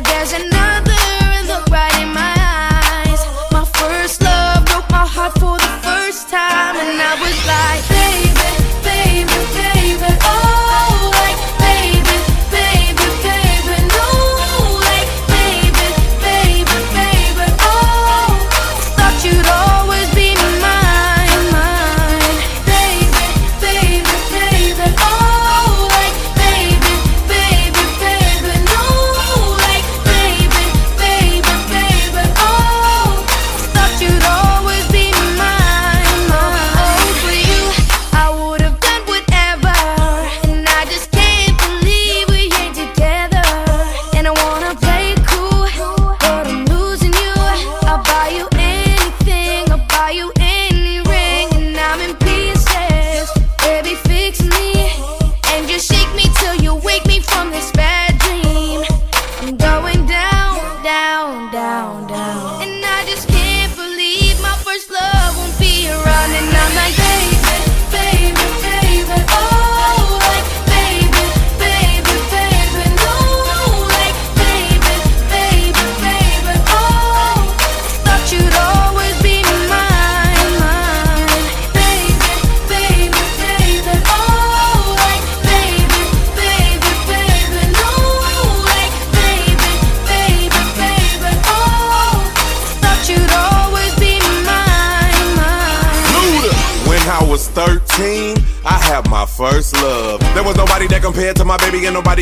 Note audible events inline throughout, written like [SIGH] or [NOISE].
there's enough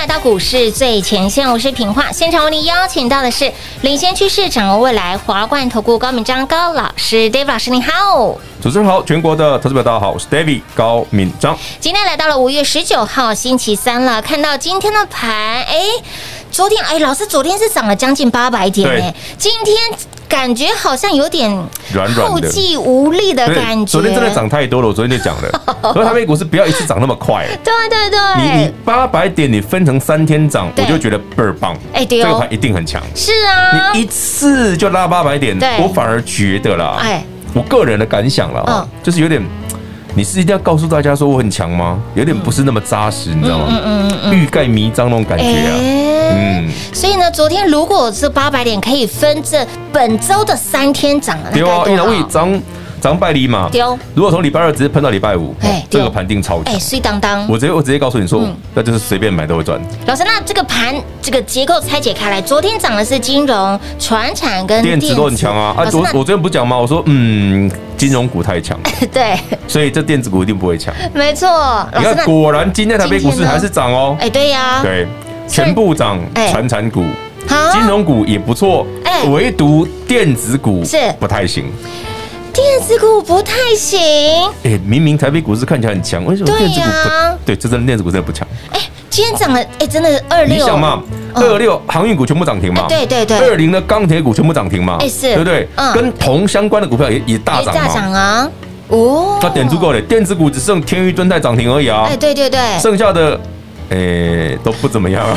来到股市最前线，我是平化。现场为您邀请到的是领先趋势、掌握未来华冠投顾高敏章高老师，David 老师，你好。主持人好，全国的投资者大家好，我是 David 高敏章。今天来到了五月十九号星期三了，看到今天的盘，哎，昨天哎，老师昨天是涨了将近八百点哎，今天。感觉好像有点软软的，后继无力的感觉。昨天真的涨太多了，我昨天就讲了，所以台北股市不要一次涨那么快。对对对，你你八百点，你分成三天涨，我就觉得倍儿棒。哎，对哦，这个盘一定很强。是啊，你一次就拉八百点，我反而觉得啦，哎，我个人的感想了啊，就是有点。你是一定要告诉大家说我很强吗？有点不是那么扎实，你知道吗？嗯嗯嗯，欲盖弥彰那种感觉啊。嗯，所以呢，昨天如果是八百点可以分这本周的三天涨，对啊，因为我涨涨百里嘛。丢，如果从礼拜二直接喷到礼拜五，哎，这个盘定超强。哎，碎当当。我直接我直接告诉你说，那就是随便买都会赚。老师，那这个盘这个结构拆解开来，昨天涨的是金融、船产跟电子都很强啊。啊，我我昨天不讲吗？我说嗯。金融股太强，[LAUGHS] 对，所以这电子股一定不会强。[LAUGHS] 没错，你看，果然今天台北股市还是涨哦。哎，对呀，对，全部涨，传产股、金融股也不错，哎，唯独电子股是不太行。电子股不太行。哎，明明台北股市看起来很强，为什么电子股不？对，这真的电子股真的不强。哎。今天涨了，哎，真的是二六。你想嘛，二六航运股全部涨停嘛？对对对。二零的钢铁股全部涨停嘛？哎，是，对不对？嗯。跟铜相关的股票也也大涨嘛？大涨啊！哦，那点足够了，电子股只剩天钰、敦泰涨停而已啊。哎，对对对，剩下的哎都不怎么样啊，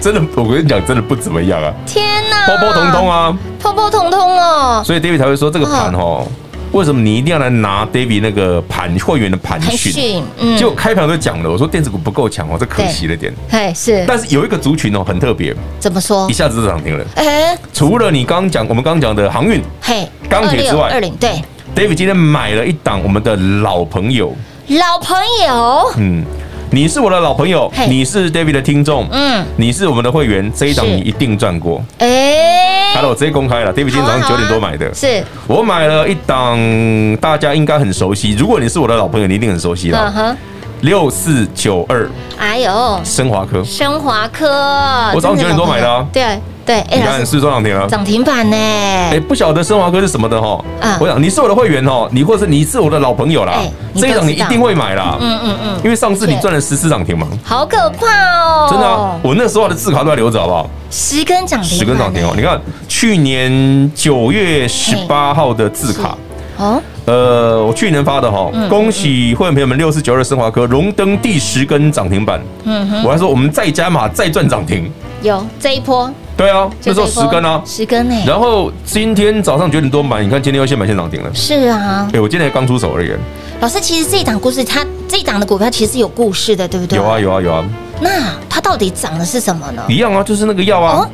真的，我跟你讲，真的不怎么样啊。天哪，波波通通啊，波波通通哦。所以 David 才会说这个盘哦。为什么你一定要来拿 David 那个盘会员的盘讯？嗯，结果开盘都讲了，我说电子股不够强哦，这可惜了点。哎，是。但是有一个族群哦，很特别。怎么说？一下子就涨停了。哎，除了你刚刚讲，我们刚刚讲的航运、嘿，钢铁之外，二零对。David 今天买了一档我们的老朋友。老朋友。嗯，你是我的老朋友，你是 David 的听众，嗯，你是我们的会员，这一档你一定赚过。哎。好了，我直接公开了。David 今天早上九点多买的，是我买了一档，大家应该很熟悉。如果你是我的老朋友，你一定很熟悉了。六四九二，哎呦，升华科，升华科，我早上九点多买的啊。对对，你看是多涨停了，涨停板呢。哎，不晓得升华科是什么的哈。啊，我想你是我的会员哦，你或者是你是我的老朋友啦。这一档你一定会买啦。嗯嗯嗯，因为上次你赚了十四涨停嘛。好可怕哦！真的啊，我那时候的字卡都还留着，好不好？十根涨停，十根涨停哦！你看去年九月十八号的字卡哦。呃，我去年发的哈，恭喜会员朋友们，六四九二升华科荣登第十根涨停板。嗯哼，我还说我们再加码再赚涨停。有这一波。对啊，那时候十根啊，十根哎。然后今天早上九点多买，你看今天又现买现涨停了。是啊。哎，我今天才刚出手而已。老师，其实这一档故事，它这一档的股票其实有故事的，对不对？有啊，有啊，有啊。那它到底涨的是什么呢？一样啊，就是那个药啊。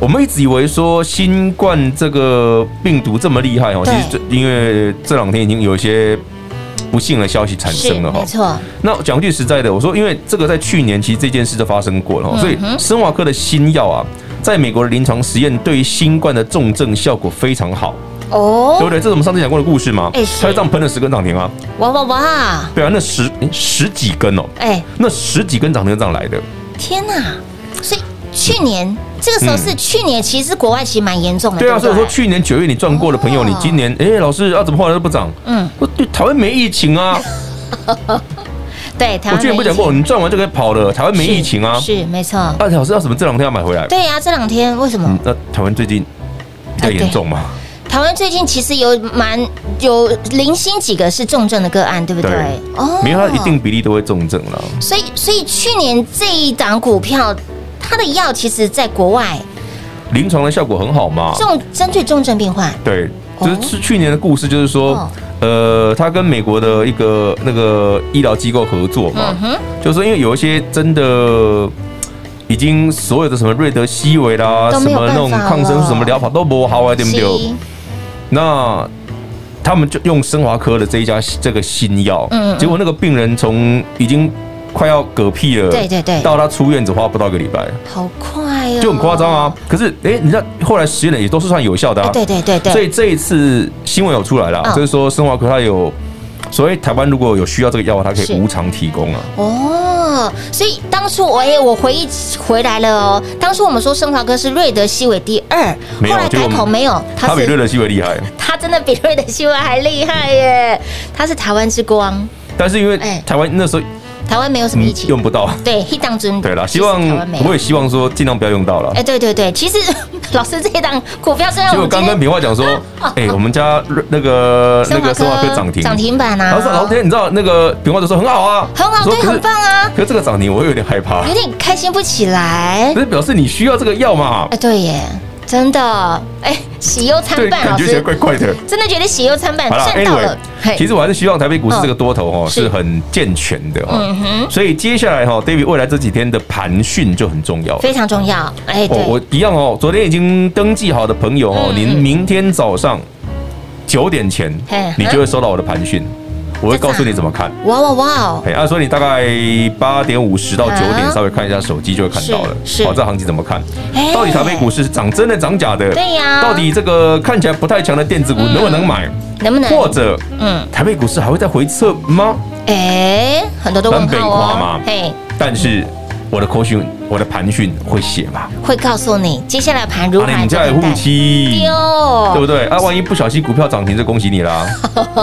我们一直以为说新冠这个病毒这么厉害哦，其实这因为这两天已经有一些不幸的消息产生了哈。没错。那讲句实在的，我说因为这个在去年其实这件事就发生过了，所以生华科的新药啊，在美国的临床实验对于新冠的重症效果非常好哦，对不对？这是我们上次讲过的故事吗？哎，他就这样喷了十根涨停啊！哇哇哇！对啊，那十十几根哦，哎，那十几根涨停这样来的。天哪！所以。去年这个时候是去年，其实国外其实蛮严重的。对啊，所以说去年九月你赚过的朋友，你今年哎，老师啊，怎么后来都不涨？嗯，[LAUGHS] 对，台湾没疫情啊。对，台湾我去年不讲过，你赚完就可以跑了。台湾没疫情啊，是没错。啊，老师要什么？这两天要买回来？对呀，这两天为什么？那台湾最近比较严重嘛？台湾最近其实有蛮有零星几个是重症的个案，对不对？哦，没有，它一定比例都会重症了。所以，所以去年这一档股票。它的药其实在国外临床的效果很好嘛，重针对重症病患。对，就是去年的故事，就是说，呃，他跟美国的一个那个医疗机构合作嘛，就是说因为有一些真的已经所有的什么瑞德西韦啦，什么那种抗生素什么疗法都不好啊，对不对？那他们就用升华科的这一家这个新药，结果那个病人从已经。快要嗝屁了，对对对，到他出院只花不到一个礼拜，好快哦，就很夸张啊。可是，哎，你知道后来实验的也都是算有效的啊。对对对对。所以这一次新闻有出来了，就是说生华科它有，所以台湾如果有需要这个药，它可以无偿提供啊。哦，所以当初我哎，我回忆回来了哦。当初我们说生华科是瑞德西韦第二，后来改口没有，他比瑞德西韦厉害，[LAUGHS] 他真的比瑞德西韦还厉害耶，他是台湾之光。但是因为台湾那时候。台湾没有什么疫情，用不到。对，一档真对了，希望我也希望说尽量不要用到了。哎，对对对，其实 [LAUGHS] 老师这一档股票虽然我刚跟平话讲说，哎，我们家那个那个生化科涨停涨停板啊。老师老天，你知道那个平话就说很好啊，很好，对，很棒啊。可是这个涨停我有点害怕，有点开心不起来。不是表示你需要这个药嘛？哎，对耶。真的，哎，喜忧参半，感觉起来怪怪的。真的觉得喜忧参半，赚到了。其实我还是希望台北股市这个多头哈是很健全的哈。嗯哼。所以接下来哈，David 未来这几天的盘讯就很重要，非常重要。哎，对，我一样哦。昨天已经登记好的朋友哦，您明天早上九点前，你就会收到我的盘讯。我会告诉你怎么看。哇哇哇！哎，按说你大概八点五十到九点稍微看一下手机就会看到了。是。好，这行情怎么看？到底台北股市是涨真的涨假的？对呀。到底这个看起来不太强的电子股能不能买？能不能？或者，嗯，台北股市还会再回撤吗？哎，很多都很北夸嘛。嘿。但是我的口讯我的盘讯会写嘛？会告诉你接下来盘如何。你家有护期，对不对？啊，万一不小心股票涨停，就恭喜你啦。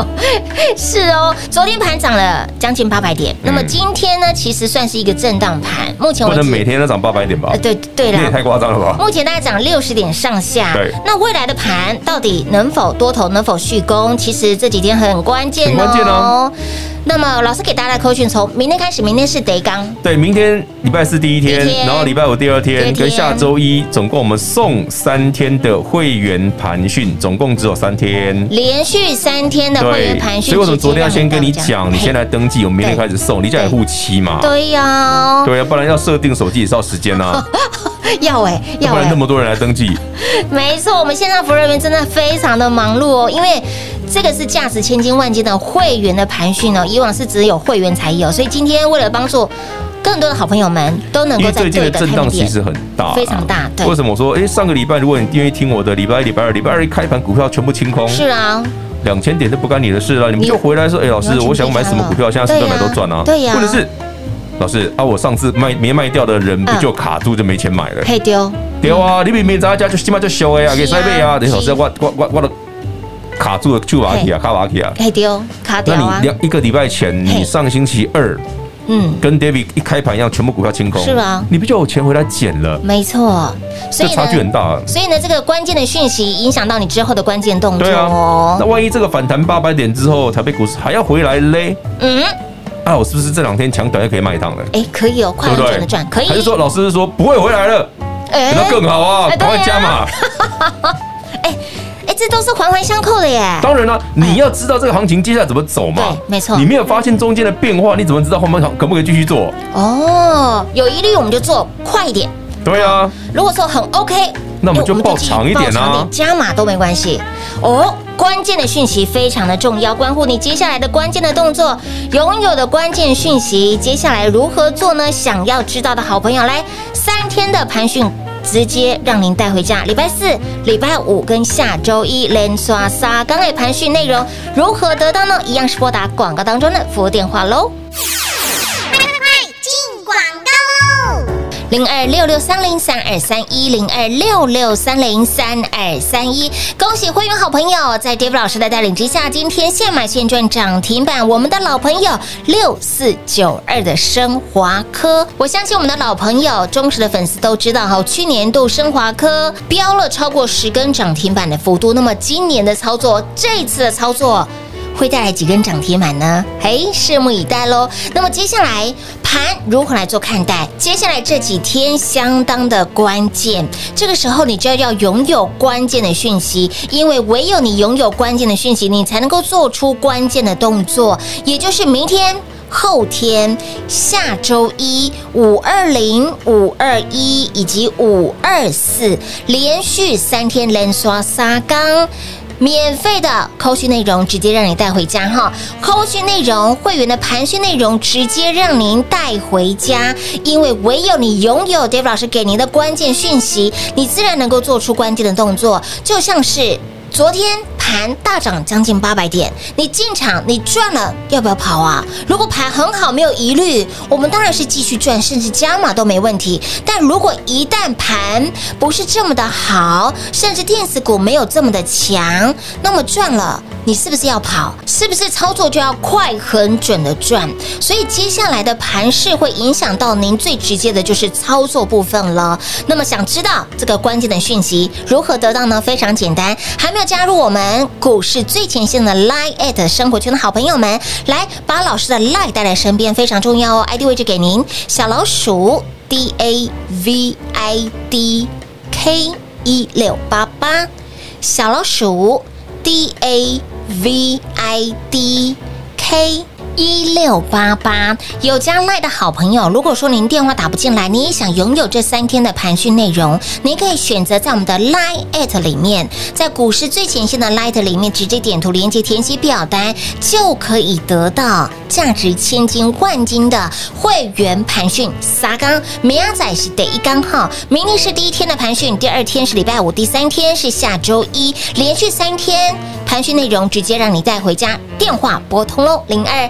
[LAUGHS] 是哦，昨天盘涨了将近八百点，那么今天呢，其实算是一个震荡盘。目前不能每天都涨八百点吧？对对了，你也太夸张了吧？目前大概涨六十点上下。对，那未来的盘到底能否多头，能否续攻？其实这几天很关键哦。很关键哦。那么老师给大家的扣讯，从明天开始，明天是德刚。对，明天礼拜四第一天，天然后礼拜五第二天，天跟下周一总共我们送三天的会员盘讯，总共只有三天，连续三天的会员盘讯。所以我们昨天要先跟你讲，你先来登记，我们明天开始送，你家有户期嘛？对呀，对呀，不然要设定手机也是要时间啊。[LAUGHS] [LAUGHS] 要哎，要不然那么多人来登记。[LAUGHS] 没错，我们线上服务人员真的非常的忙碌哦，因为。这个是价值千金万金的会员的盘讯哦，以往是只有会员才有，所以今天为了帮助更多的好朋友们都能够在这个震荡其实很大，非常大。对，为什么我说？哎，上个礼拜如果你愿意听我的，礼拜一、礼拜二、礼拜二一开盘股票全部清空，是啊，两千点都不干你的事了，你们就回来说，哎，老师，我想买什么股票，现在随便买都赚啊。对呀，或者是老师啊，我上次卖没卖掉的人不就卡住就没钱买了？可以丢丢啊！你明明在家就起码就修哎呀，给塞贝啊！等老师，我我我我的。卡住了，就瓦提啊，卡瓦提啊，可以丢卡掉啊。那你两一个礼拜前，你上星期二，嗯，跟 David 一开盘一样，全部股票清空，是吧？你不就有钱回来捡了？没错，所以差距很大。所以呢，这个关键的讯息影响到你之后的关键动作。对啊，那万一这个反弹八百点之后，台北股市还要回来嘞？嗯，啊，我是不是这两天抢短也可以卖一趟了？哎，可以哦，快很准的赚，可以。还是说老师是说不会回来了？哎，那更好啊，赶快加码。[LAUGHS] 哎。哎，这都是环环相扣的耶！当然了，你要知道这个行情接下来怎么走嘛。对，没错。你没有发现中间的变化，你怎么知道后面可不可以继续做？哦，有疑虑我们就做快一点。对啊。如果说很 OK，那我们就报长一点啊，加码都没关系。哦，关键的讯息非常的重要，关乎你接下来的关键的动作，拥有的关键讯息，接下来如何做呢？想要知道的好朋友，来三天的盘讯。直接让您带回家。礼拜四、礼拜五跟下周一连刷三天的盘讯内容如何得到呢？一样是拨打广告当中的服务电话喽。零二六六三零三二三一零二六六三零三二三一，恭喜会员好朋友，在 David 老师的带领之下，今天现买现赚涨停板。我们的老朋友六四九二的升华科，我相信我们的老朋友、忠实的粉丝都知道哈，去年度升华科飙了超过十根涨停板的幅度。那么今年的操作，这次的操作。会带来几根涨停板呢？嘿，拭目以待喽。那么接下来盘如何来做看待？接下来这几天相当的关键，这个时候你就要拥有关键的讯息，因为唯有你拥有关键的讯息，你才能够做出关键的动作，也就是明天、后天、下周一五二零、五二一以及五二四连续三天连刷三天。免费的扣讯内容，直接让你带回家哈！扣讯内容，会员的盘讯内容，直接让您带回家，因为唯有你拥有 David 老师给您的关键讯息，你自然能够做出关键的动作，就像是。昨天盘大涨将近八百点，你进场你赚了，要不要跑啊？如果盘很好，没有疑虑，我们当然是继续赚，甚至加码都没问题。但如果一旦盘不是这么的好，甚至电子股没有这么的强，那么赚了，你是不是要跑？是不是操作就要快、很准的赚？所以接下来的盘势会影响到您最直接的就是操作部分了。那么想知道这个关键的讯息如何得到呢？非常简单，还没有。加入我们股市最前线的 Line@ 生活圈的好朋友们，来把老师的 Line 带来身边，非常重要哦。ID 位置给您，小老鼠 D A V I D K 一六八八，小老鼠 D A V I D K。一六八八有加赖的好朋友，如果说您电话打不进来，你也想拥有这三天的盘讯内容，您可以选择在我们的 Line at 里面，在股市最前线的 Line 里面直接点图连接填写表单，就可以得到价值千金万金的会员盘讯。三天，明仔是第一天哈，明天是第一天的盘讯，第二天是礼拜五，第三天是下周一，连续三天盘讯内容直接让你带回家。电话拨通喽，零二。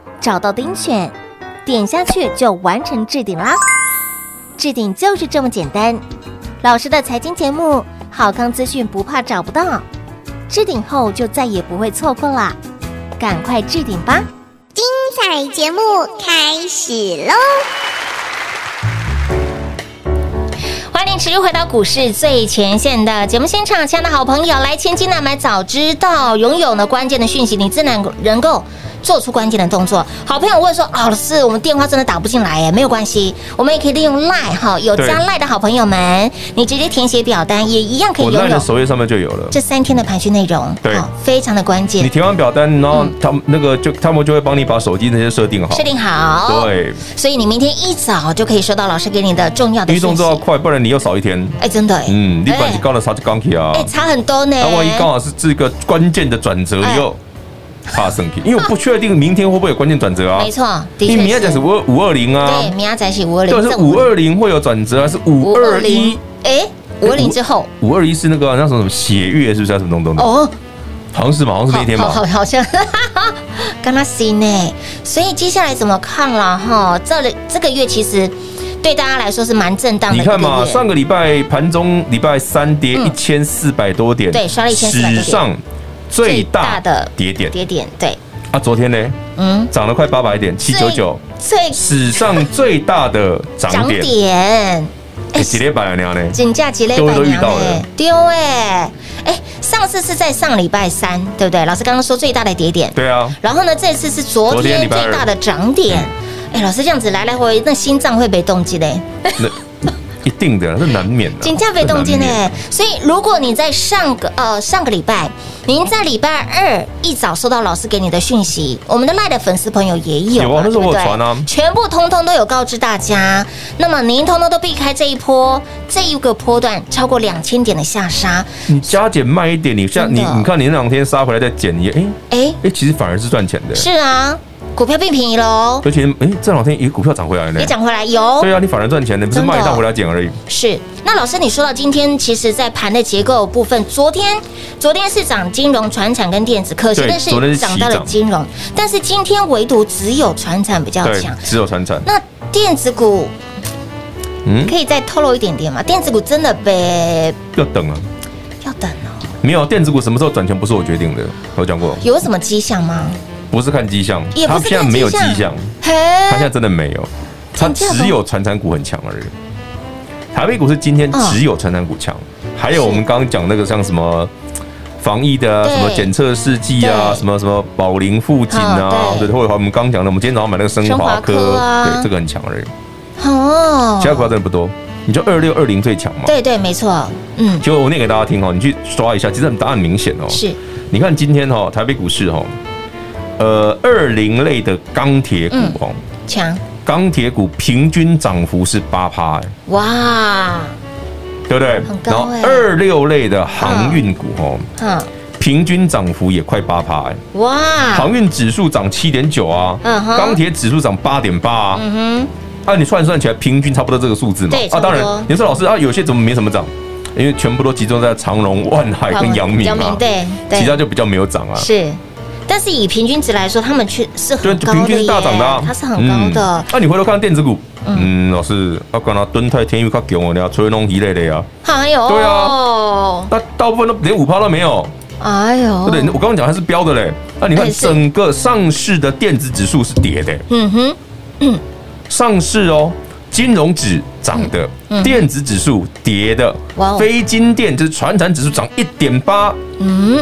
找到钉选，点下去就完成置顶啦。置顶就是这么简单。老师的财经节目，好康资讯不怕找不到。置顶后就再也不会错过啦，赶快置顶吧！精彩节目开始喽！欢迎持续回到股市最前线的节目现场，亲爱的好朋友，来千金难买早知道，拥有呢关键的讯息，你自然能够。做出关键的动作。好朋友问说：“老师，我们电话真的打不进来耶？没有关系，我们也可以利用 Line 哈，有加 Line 的好朋友们，你直接填写表单，也一样可以拥有。我 Line 的首页上面就有了这三天的盘讯内容，对，非常的关键。你填完表单，然后他们那个就他们就会帮你把手机那些设定好，设定好。对，所以你明天一早就可以收到老师给你的重要的。移动都要快，不然你又少一天。哎，真的，嗯，你本来高的差就刚起啊，哎，差很多呢。那万一刚好是这个关键的转折，你又。怕生气，因为我不确定明天会不会有关键转折啊。没错，因为明仔是五五二零啊。对，明仔是五二零。对，是五二零会有转折还是五二一？哎，五二零之后。五二一是那个那什么什么血月，是不是？什么东东的？哦，好像是嘛，好像是那天吧。好，好像。跟他信呢，所以接下来怎么看了哈？这里这个月其实对大家来说是蛮震荡的。你看嘛，上个礼拜盘中礼拜三跌一千四百多点，对，刷了一千四百多点。史上。最大的跌点，跌点对。啊，昨天呢，嗯，涨了快八百点，七九九，最史上最大的涨点，[LAUGHS] 哎，几列百娘呢？金价几列百娘呢？丢哎，哎，上次是在上礼拜三，对不对？老师刚刚说最大的跌点，对啊。然后呢，这次是昨天最大的涨点，哎，老师这样子来来回回，那心脏会被冻结嘞。一定的，是难免的。金价被冻结呢，所以如果你在上个呃上个礼拜，您在礼拜二一早收到老师给你的讯息，我们的赖的粉丝朋友也有，有啊，那是我传啊，全部通通都有告知大家。那么您通通都避开这一波这一个波段超过两千点的下杀，你加减慢一点，你像你你看你那两天杀回来再减你，哎哎哎，其实反而是赚钱的。是啊。股票变便宜喽，而且哎，这两天一个股票涨回来了，也涨回来有。对啊，你反而赚钱你，不是卖一档回来捡而已。是，那老师你说到今天，其实在盘的结构部分，昨天昨天是涨金融、传产跟电子，可惜的是涨到了金融，但是今天唯独只有传产比较强，只有传产。那电子股，嗯，可以再透露一点点吗？电子股真的被要等啊，要等哦。没有电子股什么时候转钱不是我决定的，我讲过。有什么迹象吗？不是看迹象，他现在没有迹象，它现在真的没有，他只有传产股很强而已。台北股市今天只有传产股强，还有我们刚刚讲那个像什么防疫的啊，什么检测试剂啊，什么什么宝林富锦啊，对，或者我们刚讲的，我们今天早上买那个升华科，对，这个很强而已。哦，其他股票真的不多，你就二六二零最强嘛？对对，没错，嗯，就我念给大家听哦，你去刷一下，其实答案很明显哦。是，你看今天哈台北股市哈。呃，二零类的钢铁股哦，强钢铁股平均涨幅是八趴，哎，哇，对不对？然后二六类的航运股哦，嗯，平均涨幅也快八趴哎。哇！航运指数涨七点九啊，钢铁指数涨八点八啊，嗯哼，啊，你算算起来平均差不多这个数字嘛。啊，当然，你说老师啊，有些怎么没什么涨？因为全部都集中在长荣、万海跟阳明嘛，对，其他就比较没有涨啊。是。但是以平均值来说，他们却是很高的，平均大涨的，它是很高的。那你回头看电子股，嗯，老师，啊刚刚敦泰、天宇较强哦，你要吹弄一类的呀。还有，对啊，那大部分都连五趴都没有。哎呦，对，我刚刚讲它是标的嘞。那你看整个上市的电子指数是跌的。嗯哼，嗯，上市哦，金融指涨的，电子指数跌的。哇，非金电就是传产指数涨一点八。嗯。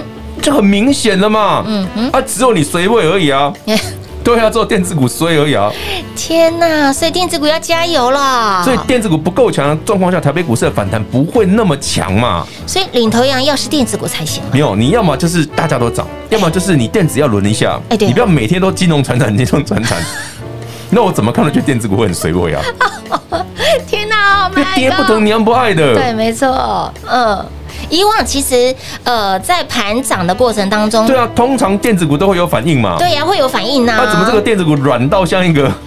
就很明显了嘛，嗯嗯，啊，只有你随位而已啊，[LAUGHS] 对啊，只有电子股衰而已啊。天哪，所以电子股要加油了。所以电子股不够强的状况下，台北股市的反弹不会那么强嘛。所以领头羊要是电子股才行。没有，你要么就是大家都涨，要么就是你电子要轮一下。哎，对，你不要每天都金融传产、[LAUGHS] 金融传产。那我怎么看得出电子股会很衰位啊？[LAUGHS] 天哪，跌不疼娘不爱的。对，没错，嗯。以往其实，呃，在盘涨的过程当中，对啊，通常电子股都会有反应嘛。对呀、啊，会有反应呐、啊。那、啊、怎么这个电子股软到像一个？[LAUGHS]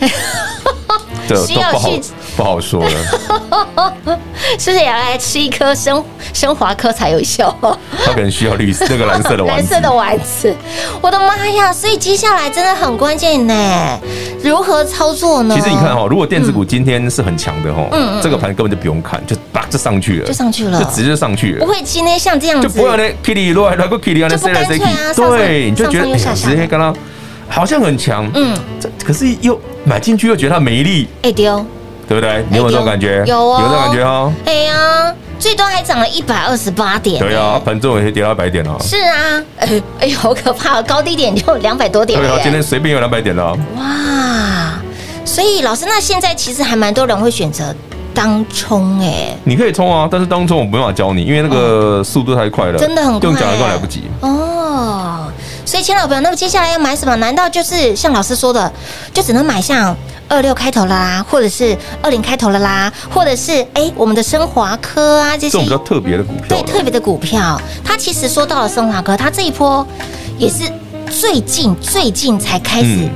需要去不好说了，[LAUGHS] 是不是也要来吃一颗升升华科才有效？[LAUGHS] 他可能需要绿色那个蓝色的丸子。蓝色的丸子，我的妈呀！所以接下来真的很关键呢，如何操作呢？其实你看哈，如果电子股今天是很强的哈，嗯，这个盘根本就不用看，就叭就上去了，就上去了，就直接上去了，不会今天像这样子，就不会那，Kitty 来来个 Kitty 啊，就不干脆啊，对，你就觉得直接跟他好像很强，嗯，这可是又。买进去又觉得它没力，哎丢，对不对？你有没有这种感觉？有啊，有这种感觉哈。哎呀，最多还涨了一百二十八点。对啊，盘中有些跌到一百点了。是啊，哎哎呦，好可怕，高低点就两百多点。对啊，今天随便有两百点了。哇，所以老师，那现在其实还蛮多人会选择当冲哎。你可以冲啊，但是当冲我没办法教你，因为那个速度太快了，真的很快，用讲的都来不及。哦。所以，亲老朋友，那么接下来要买什么？难道就是像老师说的，就只能买像二六开头了啦，或者是二零开头了啦，或者是哎、欸，我们的升华科啊这些，比较特别的股票，对，特别的股票。它其实说到了升华科，它这一波也是最近最近才开始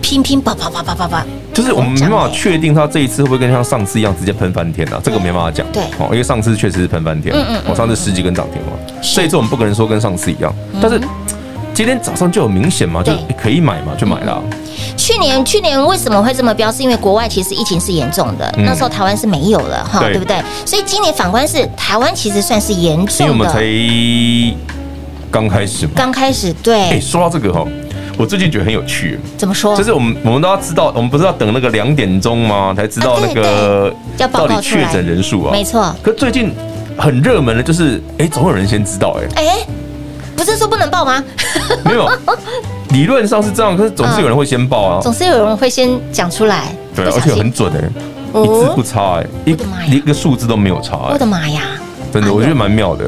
拼拼爆爆爆爆爆爆，就是我们没办法确定它这一次会不会跟像上次一样直接喷翻天啊？这个没办法讲。对，哦，因为上次确实是喷翻天，嗯嗯，我上次十几根涨停嘛，这一次我们不可能说跟上次一样，但是。今天早上就有明显嘛，就可以买嘛，就买了。去年去年为什么会这么飙？是因为国外其实疫情是严重的，那时候台湾是没有了哈，对不对？所以今年反观是台湾其实算是严重的。因为我们才刚开始嘛，刚开始对。哎，说到这个哈，我最近觉得很有趣。怎么说？就是我们我们都要知道，我们不是要等那个两点钟吗？才知道那个到底确诊人数啊？没错。可最近很热门的，就是哎，总有人先知道哎。哎。不是说不能报吗？[LAUGHS] 没有，理论上是这样，可是总是有人会先报啊，总是有人会先讲出来。对，而且很准哎，一字不差哎，一一个数字都没有差。我的妈呀！真的，我觉得蛮妙的。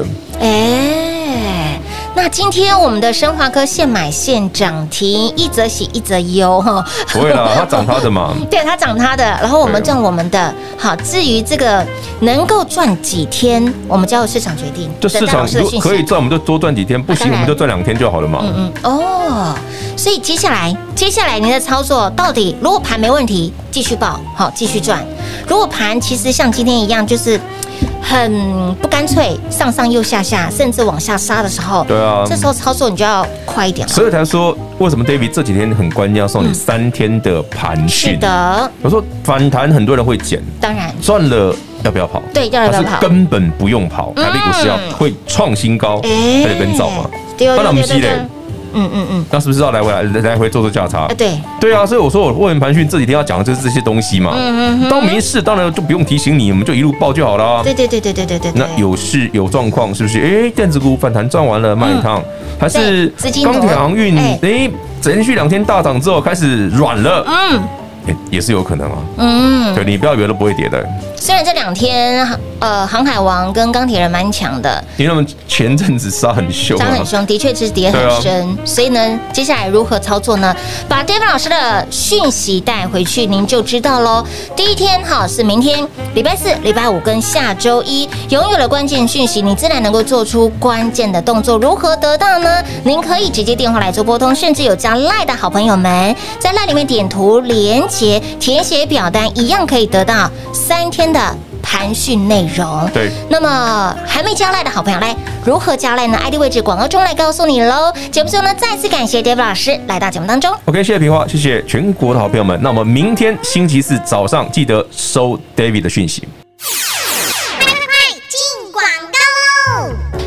今天我们的升华科现买现涨停，一则喜一则忧哈。不会啦，[LAUGHS] 它涨它的嘛。[LAUGHS] 对，它涨它的，然后我们赚我们的。好，至于这个能够赚几天，我们交由市场决定。就市场可以赚，我们就多赚几天；不行，我们就赚两天就好了嘛。嗯嗯。哦，所以接下来，接下来您的操作到底，如果盘没问题，继续报，好，继续赚；如果盘其实像今天一样，就是。很不干脆，上上又下下，甚至往下杀的时候，对啊，这时候操作你就要快一点了。所以才说，为什么 David 这几天很关键，要送你三天的盘讯？是的，我说反弹很多人会减，当然赚了要不要跑？对，要不要跑？根本不用跑，台币股是要会创新高，还得跟造嘛？对啊，对对对。嗯嗯嗯，那是不是要来回来来回做做价差？对对啊，所以我说我会员盘讯这几天要讲的就是这些东西嘛。嗯嗯，当没事，当然就不用提醒你，我们就一路报就好了。对对对对对对对。那有事有状况是不是？哎，电子股反弹赚完了卖一趟，还是钢铁航运？哎，连续两天大涨之后开始软了。嗯，欸，也是有可能啊。嗯，对，你不要以为都不会跌的。虽然这两天，呃，航海王跟钢铁人蛮强的，因为他们前阵子杀很凶，杀很凶，的确是跌很深。啊、所以呢，接下来如何操作呢？把 David 老师的讯息带回去，您就知道喽。第一天哈是明天，礼拜四、礼拜五跟下周一，拥有了关键讯息，你自然能够做出关键的动作。如何得到呢？您可以直接电话来做拨通，甚至有加赖的好朋友们，在赖里面点图连接填写表单，一样可以得到三天的盘讯内容。对，那么还没加赖的好朋友，来如何加赖呢？ID 位置广告中来告诉你喽。节目最后呢，再次感谢 David 老师来到节目当中。OK，谢谢平花，谢谢全国的好朋友们。那我们明天星期四早上记得收 David 的讯息。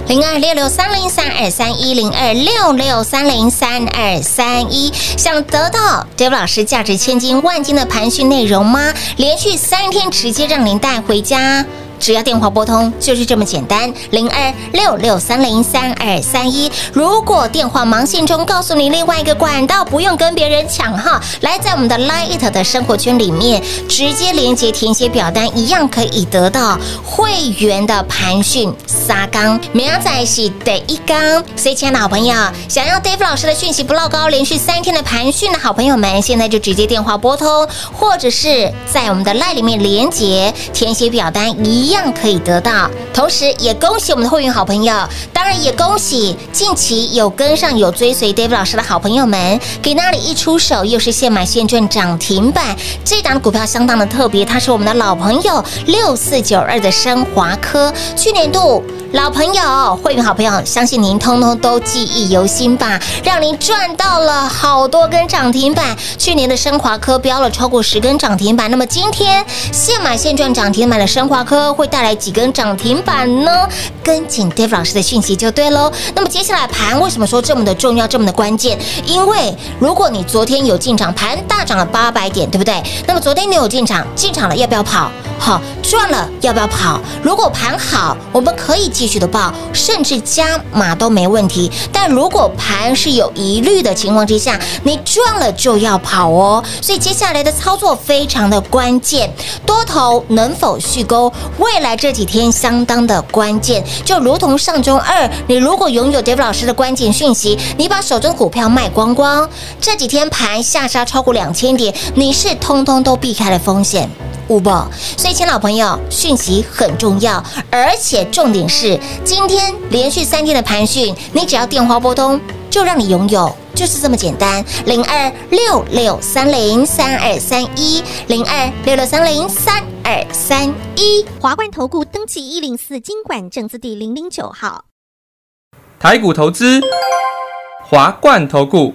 零二六六三零三二三一零二六六三零三二三一，想得到 David 老师价值千金万金的盘讯内容吗？连续三天直接让您带回家。只要电话拨通，就是这么简单，零二六六三零三二三一。如果电话忙线中告诉你另外一个管道，不用跟别人抢哈，来在我们的 Lite 的生活圈里面直接连接填写表单，一样可以得到会员的盘讯三天，明仔是第一缸。所以，亲爱的好朋友，想要 Dave 老师的讯息不落高，连续三天的盘讯的好朋友们，现在就直接电话拨通，或者是在我们的 Lite 里面连接填写表单一。一样可以得到，同时也恭喜我们的会员好朋友，当然也恭喜近期有跟上、有追随 David 老师的好朋友们，给那里一出手又是现买现赚涨停板，这档股票相当的特别，它是我们的老朋友六四九二的升华科，去年度。老朋友，会员好朋友，相信您通通都记忆犹新吧？让您赚到了好多根涨停板。去年的升华科飙了超过十根涨停板，那么今天现买现赚涨停板的升华科会带来几根涨停板呢？跟紧 Dave 老师的讯息就对喽。那么接下来盘为什么说这么的重要，这么的关键？因为如果你昨天有进场，盘大涨了八百点，对不对？那么昨天你有进场，进场了要不要跑？好，赚了要不要跑？如果盘好，我们可以。继续的报，甚至加码都没问题。但如果盘是有疑虑的情况之下，你赚了就要跑哦。所以接下来的操作非常的关键，多头能否续钩，未来这几天相当的关键。就如同上周二，你如果拥有 Dave 老师的关键讯息，你把手中股票卖光光，这几天盘下杀超过两千点，你是通通都避开了风险。五宝，所以，亲老朋友，讯息很重要，而且重点是，今天连续三天的盘讯，你只要电话拨通，就让你拥有，就是这么简单。零二六六三零三二三一，零二六六三零三二三一，华冠投顾登记一零四金管证字第零零九号，台股投资，华冠投顾。